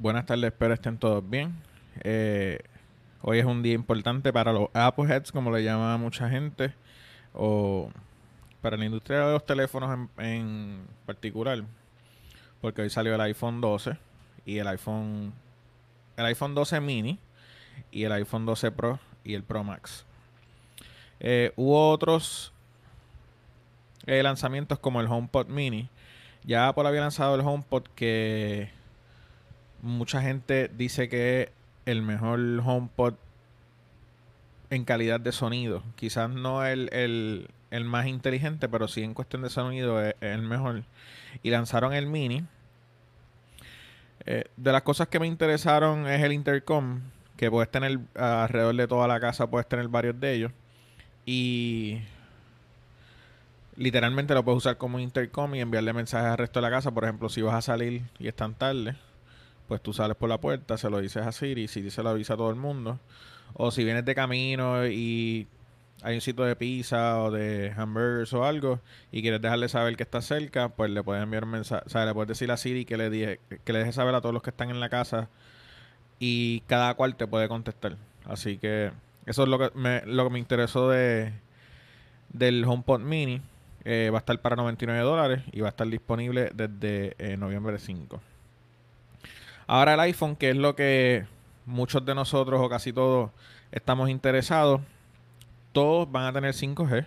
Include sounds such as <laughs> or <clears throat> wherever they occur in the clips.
Buenas tardes, espero estén todos bien. Eh, hoy es un día importante para los Apple Heads, como le llama mucha gente, o para la industria de los teléfonos en, particular, porque hoy salió el iPhone 12 y el iPhone, el iPhone 12 mini y el iPhone 12 Pro y el Pro Max. Eh, hubo otros eh, lanzamientos como el HomePod mini. Ya Apple había lanzado el HomePod que mucha gente dice que es el mejor HomePod en calidad de sonido. Quizás no el, el, más inteligente, pero sí en cuestión de sonido es, el mejor. Y lanzaron el mini. Eh, de las cosas que me interesaron es el intercom, que puedes tener alrededor de toda la casa, puedes tener varios de ellos. Y literalmente lo puedes usar como intercom y enviarle mensajes al resto de la casa. Por ejemplo, si vas a salir y es tan tarde, pues tú sales por la puerta, se lo dices a Siri, Siri se lo avisa a todo el mundo. O si vienes de camino y hay un sitio de pizza o de hamburgers o algo y quieres dejarle saber que está cerca, pues le puedes enviar un mensaje, o sea, le puedes decir a Siri que le, dije, que le deje saber a todos los que están en la casa y cada cual te puede contestar. Así que eso es lo que me, lo que me interesó de del HomePod Mini. Eh, va a estar para 99 dólares y va a estar disponible desde eh, noviembre 5. Ahora el iPhone, que es lo que muchos de nosotros o casi todos estamos interesados, todos van a tener 5G.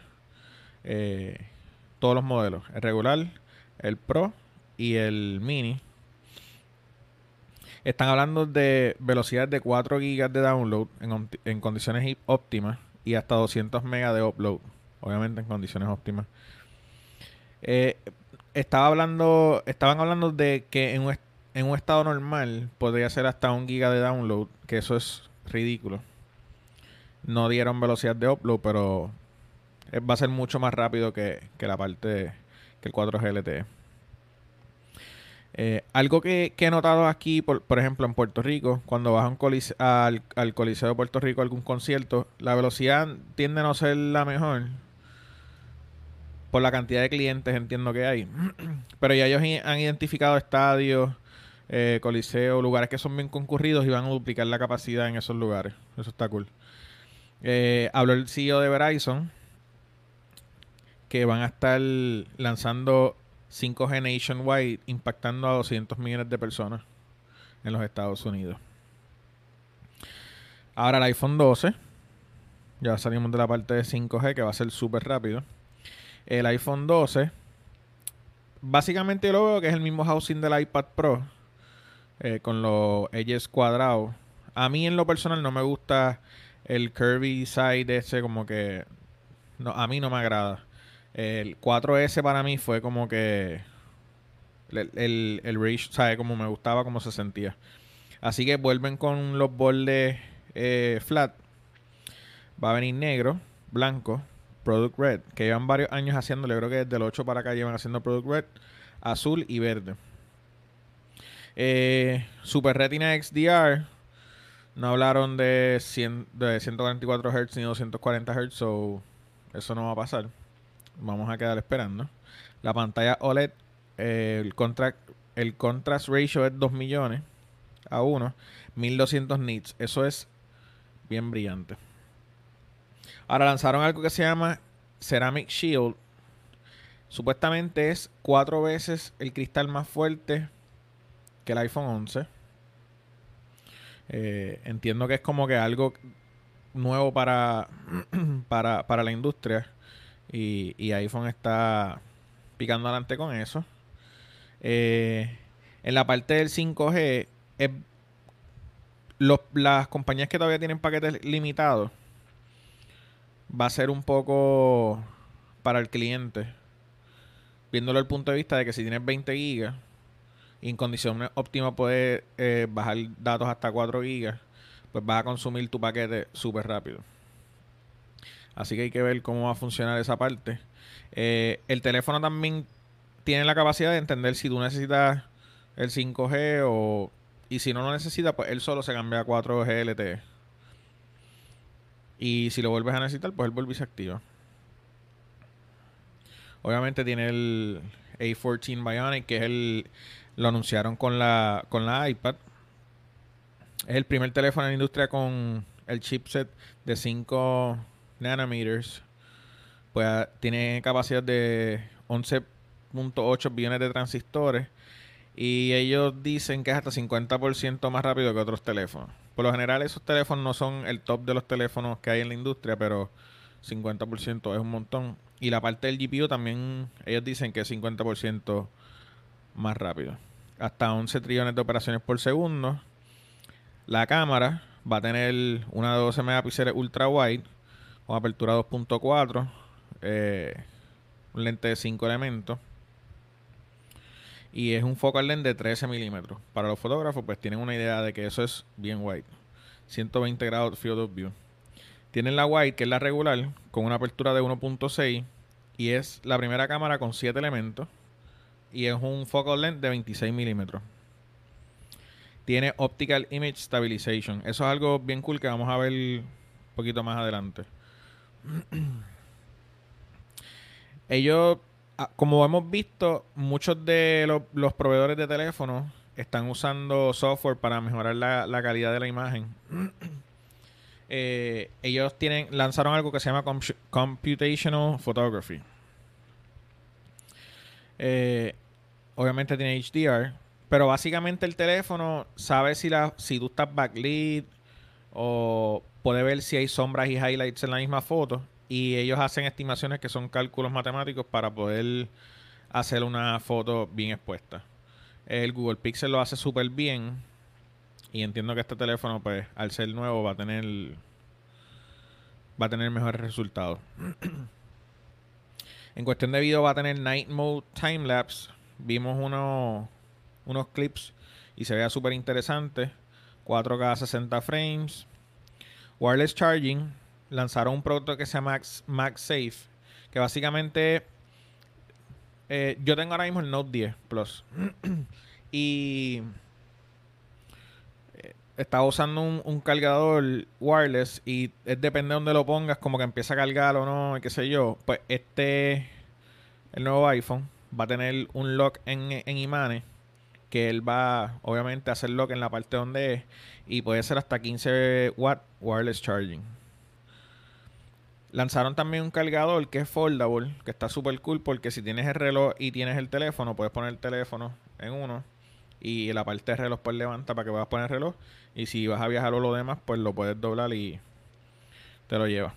Eh, todos los modelos. El regular, el Pro y el Mini. Están hablando de velocidad de 4 GB de download en, condiciones óptimas y hasta 200 MB de upload. Obviamente en condiciones óptimas. Eh, estaba hablando, estaban hablando de que en un, en un estado normal podría ser hasta un giga de download, que eso es ridículo. No dieron velocidad de upload, pero va a ser mucho más rápido que, la parte que el 4G LTE. Eh, algo que, he notado aquí, por, ejemplo, en Puerto Rico, cuando vas al, al, Coliseo de Puerto Rico a algún concierto, la velocidad tiende a no ser la mejor. Por la cantidad de clientes entiendo que hay. <clears throat> Pero ya ellos han identificado estadios eh, coliseo, lugares que son bien concurridos y van a duplicar la capacidad en esos lugares. Eso está cool. Eh, habló el CEO de Verizon que van a estar lanzando 5G nationwide impactando a 200 millones de personas en los Estados Unidos. Ahora el iPhone 12. Ya salimos de la parte de 5G que va a ser súper rápido. El iPhone 12. Básicamente yo lo veo que es el mismo housing del iPad Pro eh, con los edges cuadrados. A mí en lo personal no me gusta el curvy side ese como que... No, a mí no me agrada. El 4S para mí fue como que... El, el, el. Como me gustaba, como se sentía. Así que vuelven con los bordes eh, flat. Va a venir negro, blanco, Product Red, que llevan varios años haciéndolo. creo que desde el 8 para acá llevan haciendo Product Red, azul y verde. Eh, Super Retina XDR. No hablaron de, 100, de 144 Hz ni 240 Hz, so eso no va a pasar. Vamos a quedar esperando. La pantalla OLED, eh, el, el contrast ratio es 2 millones a 1, 1200 nits. Eso es bien brillante. Ahora lanzaron algo que se llama Ceramic Shield. Supuestamente es cuatro veces el cristal más fuerte que el iPhone 11. Eh, entiendo que es como que algo nuevo para, <clears throat> para, la industria. Y, iPhone está picando adelante con eso. Eh, en la parte del 5G, las compañías que todavía tienen paquetes limitados, va a ser un poco para el cliente. Viéndolo el punto de vista de que si tienes 20 gigas, y en condiciones óptimas puedes eh, bajar datos hasta 4 gigas, pues vas a consumir tu paquete súper rápido. Así que hay que ver cómo va a funcionar esa parte. Eh, el teléfono también tiene la capacidad de entender si tú necesitas el 5G o... Y si no lo necesitas, pues él solo se cambia a 4G LTE. Y si lo vuelves a necesitar, pues él vuelve y se activa. Obviamente tiene el A14 Bionic, que es el, lo anunciaron con la, con la iPad. Es el primer teléfono en la industria con el chipset de 5 nanometers. Pues tiene capacidad de 11.8 billones de transistores. Y ellos dicen que es hasta 50% más rápido que otros teléfonos. Por lo general esos teléfonos no son el top de los teléfonos que hay en la industria, pero 50% es un montón. Y la parte del GPU también ellos dicen que es 50% más rápido. Hasta 11 trillones de operaciones por segundo. La cámara va a tener una de 12 megapíxeles ultra wide con apertura 2.4, eh, un lente de 5 elementos y es un focal length de 13 milímetros. Para los fotógrafos, pues tienen una idea de que eso es bien wide. 120 grados field of view. Tienen la wide, que es la regular, con una apertura de 1.6 y es la primera cámara con 7 elementos y es un focal length de 26 milímetros. Tiene Optical Image Stabilization. Eso es algo bien cool que vamos a ver un poquito más adelante. <clears throat> Ellos Ah, como hemos visto, muchos de los proveedores de teléfonos están usando software para mejorar la, calidad de la imagen. <clears throat> Eh, ellos tienen lanzaron algo que se llama Computational Photography. Eh, obviamente tiene HDR, pero básicamente el teléfono sabe si, la, si tú estás backlit o puede ver si hay sombras y highlights en la misma foto y ellos hacen estimaciones que son cálculos matemáticos para poder hacer una foto bien expuesta. El Google Pixel lo hace súper bien y entiendo que este teléfono, pues, al ser nuevo, va a tener va a tener mejores resultados. <clears throat> en cuestión de video va a tener Night Mode Time Lapse. Vimos unos, unos clips y se vea súper interesante. 4K 60 frames. Wireless Charging lanzaron un producto que se llama MagSafe, que básicamente eh, yo tengo ahora mismo el Note 10 Plus <clears throat> y eh, estaba usando un, cargador wireless y es depende de dónde lo pongas, como que empieza a cargar o no, qué sé yo. Pues este, el nuevo iPhone va a tener un lock en, en imanes que él va obviamente a hacer lock en la parte donde es y puede ser hasta 15 watt wireless charging. Lanzaron también un cargador que es foldable, que está súper cool porque si tienes el reloj y tienes el teléfono, puedes poner el teléfono en uno y la parte del reloj pues levanta para que puedas poner el reloj y si vas a viajar o lo demás, pues lo puedes doblar y te lo lleva.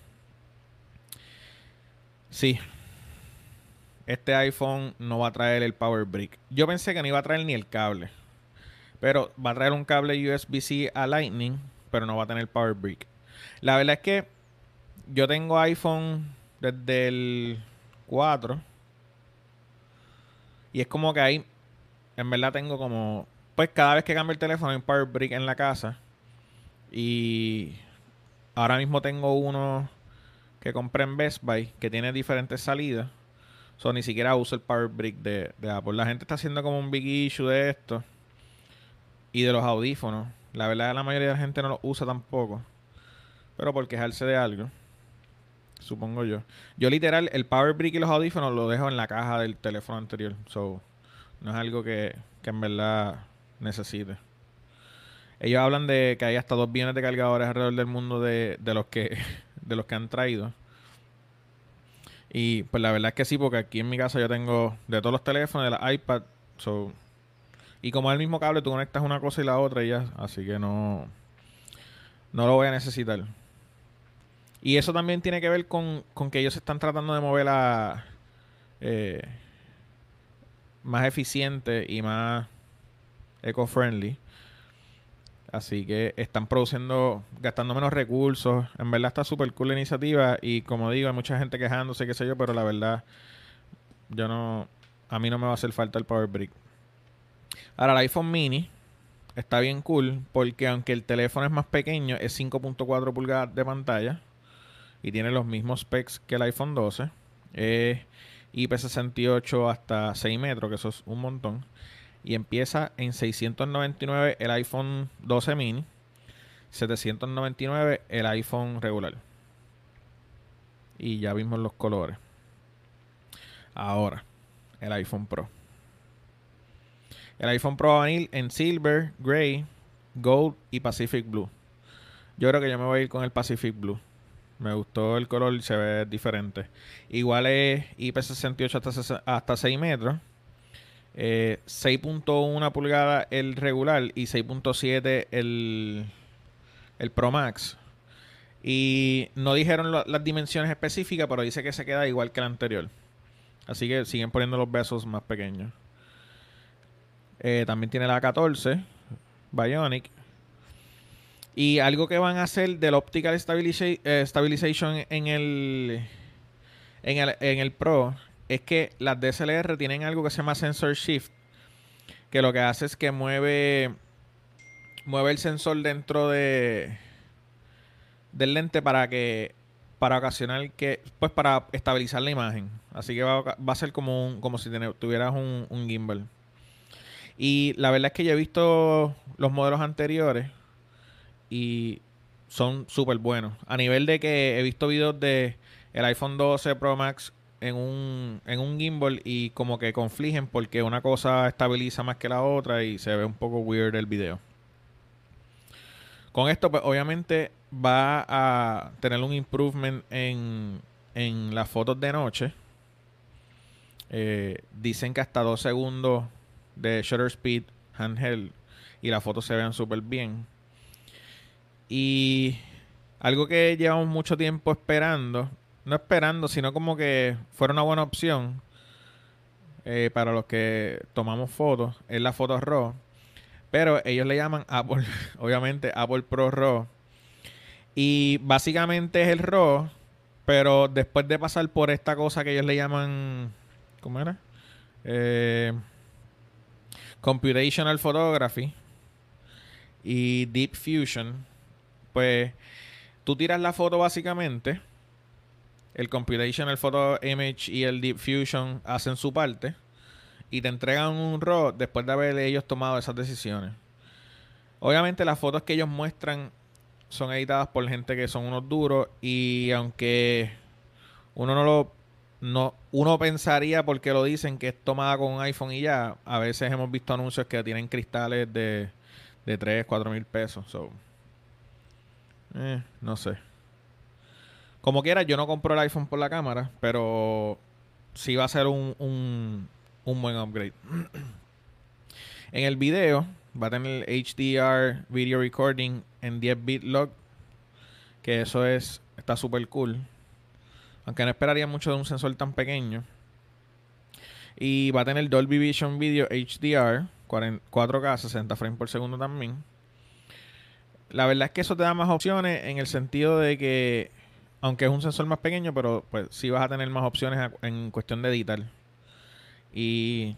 Sí. Este iPhone no va a traer el Power Brick. Yo pensé que no iba a traer ni el cable. Pero va a traer un cable USB-C a Lightning, pero no va a tener Power Brick. La verdad es que yo tengo iPhone desde el 4. Y es como que ahí, en verdad tengo como... Pues cada vez que cambio el teléfono hay Power Brick en la casa. Y ahora mismo tengo uno que compré en Best Buy que tiene diferentes salidas. So, ni siquiera uso el Power Brick de, de Apple. La gente está haciendo como un big issue de esto. Y de los audífonos. La verdad, la mayoría de la gente no lo usa tampoco. Pero por quejarse de algo supongo yo. Yo literal, el power brick y los audífonos lo dejo en la caja del teléfono anterior. So, no es algo que, que en verdad necesite. Ellos hablan de que hay hasta dos billones de cargadores alrededor del mundo de, de los que <laughs> de los que han traído. Y pues la verdad es que sí, porque aquí en mi casa yo tengo de todos los teléfonos, de la iPad, so, y como es el mismo cable, tú conectas una cosa y la otra y ya, así que no no lo voy a necesitar. Y eso también tiene que ver con, que ellos están tratando de mover a eh, más eficiente y más eco-friendly. Así que están produciendo, gastando menos recursos. En verdad está súper cool la iniciativa. Y como digo, hay mucha gente quejándose, qué sé yo, pero la verdad, yo no. A mí no me va a hacer falta el Power Brick. Ahora, el iPhone mini está bien cool porque aunque el teléfono es más pequeño, es 5.4 pulgadas de pantalla y tiene los mismos specs que el iPhone 12. Es IP68 hasta 6 metros, que eso es un montón. Y empieza en 699 el iPhone 12 mini, 799 el iPhone regular. Y ya vimos los colores. Ahora, el iPhone Pro. El iPhone Pro va a en silver, gray, Gold y Pacific Blue. Yo creo que yo me voy a ir con el Pacific Blue. Me gustó el color se ve diferente. Igual es IP68 hasta, hasta 6 metros. 6.1 eh, pulgadas el regular y 6.7 el, el Pro Max. Y no dijeron las dimensiones específicas, pero dice que se queda igual que el anterior. Así que siguen poniendo los besos más pequeños. Eh, también tiene la 14 Bionic. Y algo que van a hacer del Optical eh, Stabilization en el, en el, en el Pro es que las DSLR tienen algo que se llama Sensor Shift. Que lo que hace es que mueve, mueve el sensor dentro de del lente para que para ocasionar que pues para estabilizar la imagen así que va, a ser como como si tuvieras un, un gimbal y la verdad es que yo he visto los modelos anteriores y son súper buenos. A nivel de que he visto videos de el iPhone 12 Pro Max en un, en un gimbal y como que confligen porque una cosa estabiliza más que la otra y se ve un poco weird el video. Con esto, pues obviamente va a tener un improvement en, en las fotos de noche. Eh, dicen que hasta 2 segundos de shutter speed handheld y las fotos se vean súper bien. Y algo que llevamos mucho tiempo esperando, no esperando, sino como que fuera una buena opción eh, para los que tomamos fotos, es la foto RAW. Pero ellos le llaman Apple, <laughs> obviamente Apple Pro RAW. Y básicamente es el RAW, pero después de pasar por esta cosa que ellos le llaman, ¿cómo era? Eh, Computational Photography y Deep Fusion, pues tú tiras la foto básicamente, el Computational Photo Image y el Deep Fusion hacen su parte y te entregan un RAW después de haber ellos tomado esas decisiones. Obviamente las fotos que ellos muestran son editadas por gente que son unos duros y aunque uno no lo no, uno pensaría porque lo dicen que es tomada con un iPhone y ya. A veces hemos visto anuncios que tienen cristales de, de 3, 4 mil pesos. Eh, no sé. Como quiera, yo no compro el iPhone por la cámara, pero sí va a ser un, un, un buen upgrade. <clears throat> en el video va a tener HDR Video Recording en 10 bit log, que eso es está súper cool. Aunque no esperaría mucho de un sensor tan pequeño. Y va a tener Dolby Vision Video HDR, 4K, 60 frames por segundo también. La verdad es que eso te da más opciones en el sentido de que, aunque es un sensor más pequeño, pero pues sí vas a tener más opciones en cuestión de editar. Y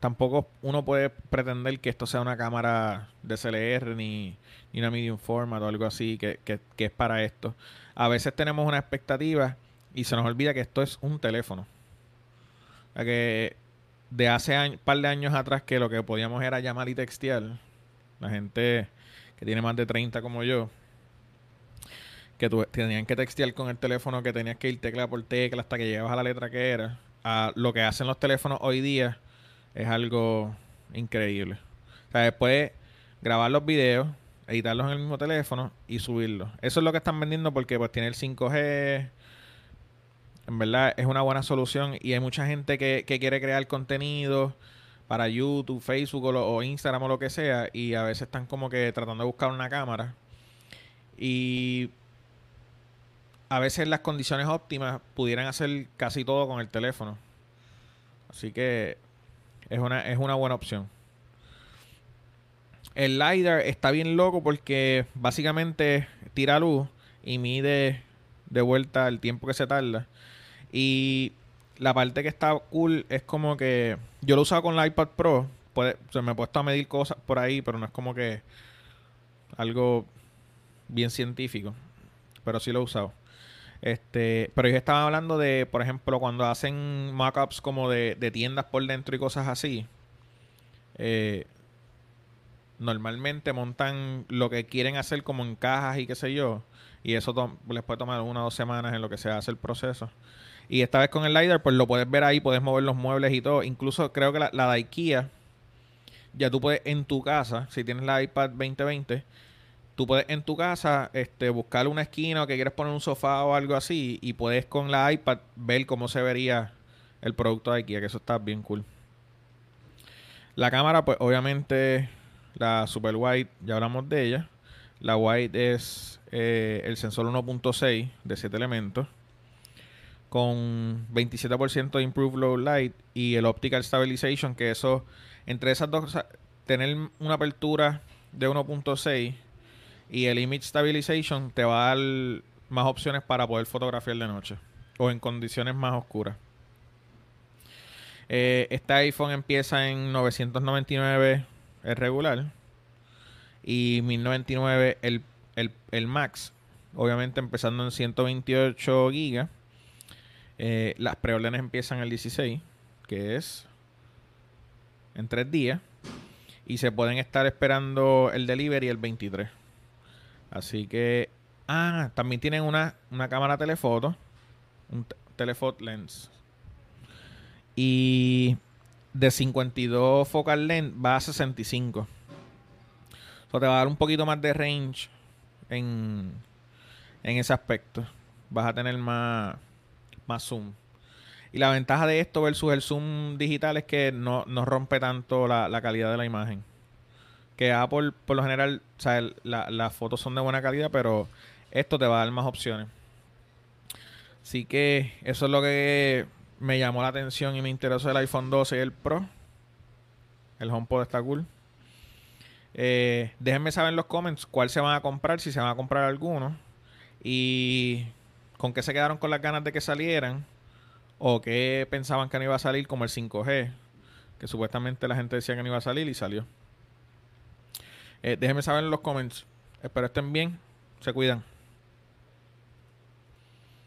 tampoco uno puede pretender que esto sea una cámara DSLR ni, ni una medium format o algo así que, que, que es para esto a veces tenemos una expectativa y se nos olvida que esto es un teléfono. O sea que de hace un par de años atrás que lo que podíamos era llamar y textear, la gente que tiene más de 30 como yo, que tenían que textear con el teléfono, que tenías que ir tecla por tecla hasta que llegabas a la letra que era, a lo que hacen los teléfonos hoy día es algo increíble. O sea, después grabar los videos, editarlos en el mismo teléfono y subirlos. Eso es lo que están vendiendo porque pues tiene el 5G. En verdad es una buena solución y hay mucha gente que, quiere crear contenido para YouTube, Facebook o, Instagram o lo que sea y a veces están como que tratando de buscar una cámara y a veces las condiciones óptimas pudieran hacer casi todo con el teléfono. Así que es una, es una buena opción. El LiDAR está bien loco porque básicamente tira luz y mide de vuelta el tiempo que se tarda. Y la parte que está cool es como que yo lo usado con la iPad Pro. Se me he puesto a medir cosas por ahí, pero no es como que algo bien científico. Pero sí lo he usado. Este, pero yo estaba hablando de, por ejemplo, cuando hacen mockups como de, de tiendas por dentro y cosas así. Eh, normalmente montan lo que quieren hacer como en cajas y qué sé yo. Y eso les puede tomar una o dos semanas en lo que se hace el proceso. Y esta vez con el LiDAR, pues lo puedes ver ahí, puedes mover los muebles y todo. Incluso creo que la, de IKEA ya tú puedes en tu casa, si tienes la iPad 2020, tú puedes en tu casa este, buscar una esquina o que quieres poner un sofá o algo así y puedes con la iPad ver cómo se vería el producto de IKEA, que eso está bien cool. La cámara, pues obviamente la super wide, ya hablamos de ella. La wide es eh, el sensor 1.6 de 7 elementos con 27% de Improved Low Light y el Optical Stabilization, que eso, entre esas dos, tener una apertura de 1.6 y el Image Stabilization te va a dar más opciones para poder fotografiar de noche o en condiciones más oscuras. Eh, este iPhone empieza en 999 el regular y 1099 el, el, el Max. Obviamente empezando en 128 gigas. Eh, las preórdenes empiezan el 16, que es en tres días. Y se pueden estar esperando el delivery el 23. Así que. Ah, también tienen una, una cámara telefoto. Un telefoto lens. Y de 52 focal length va a 65. Eso te va a dar un poquito más de range en, en ese aspecto. Vas a tener más, más zoom. Y la ventaja de esto versus el zoom digital es que no, rompe tanto la, la calidad de la imagen que Apple, por lo general, o sea, las fotos son de buena calidad, pero esto te va a dar más opciones. Así que eso es lo que me llamó la atención y me interesó el iPhone 12 y el Pro. El HomePod está cool. Eh, déjenme saber en los comments cuál se van a comprar, si se van a comprar alguno. Y con qué se quedaron con las ganas de que salieran. O qué pensaban que no iba a salir como el 5G. Que supuestamente la gente decía que no iba a salir y salió. Eh, déjenme saber en los comments. Espero estén bien. Se cuidan.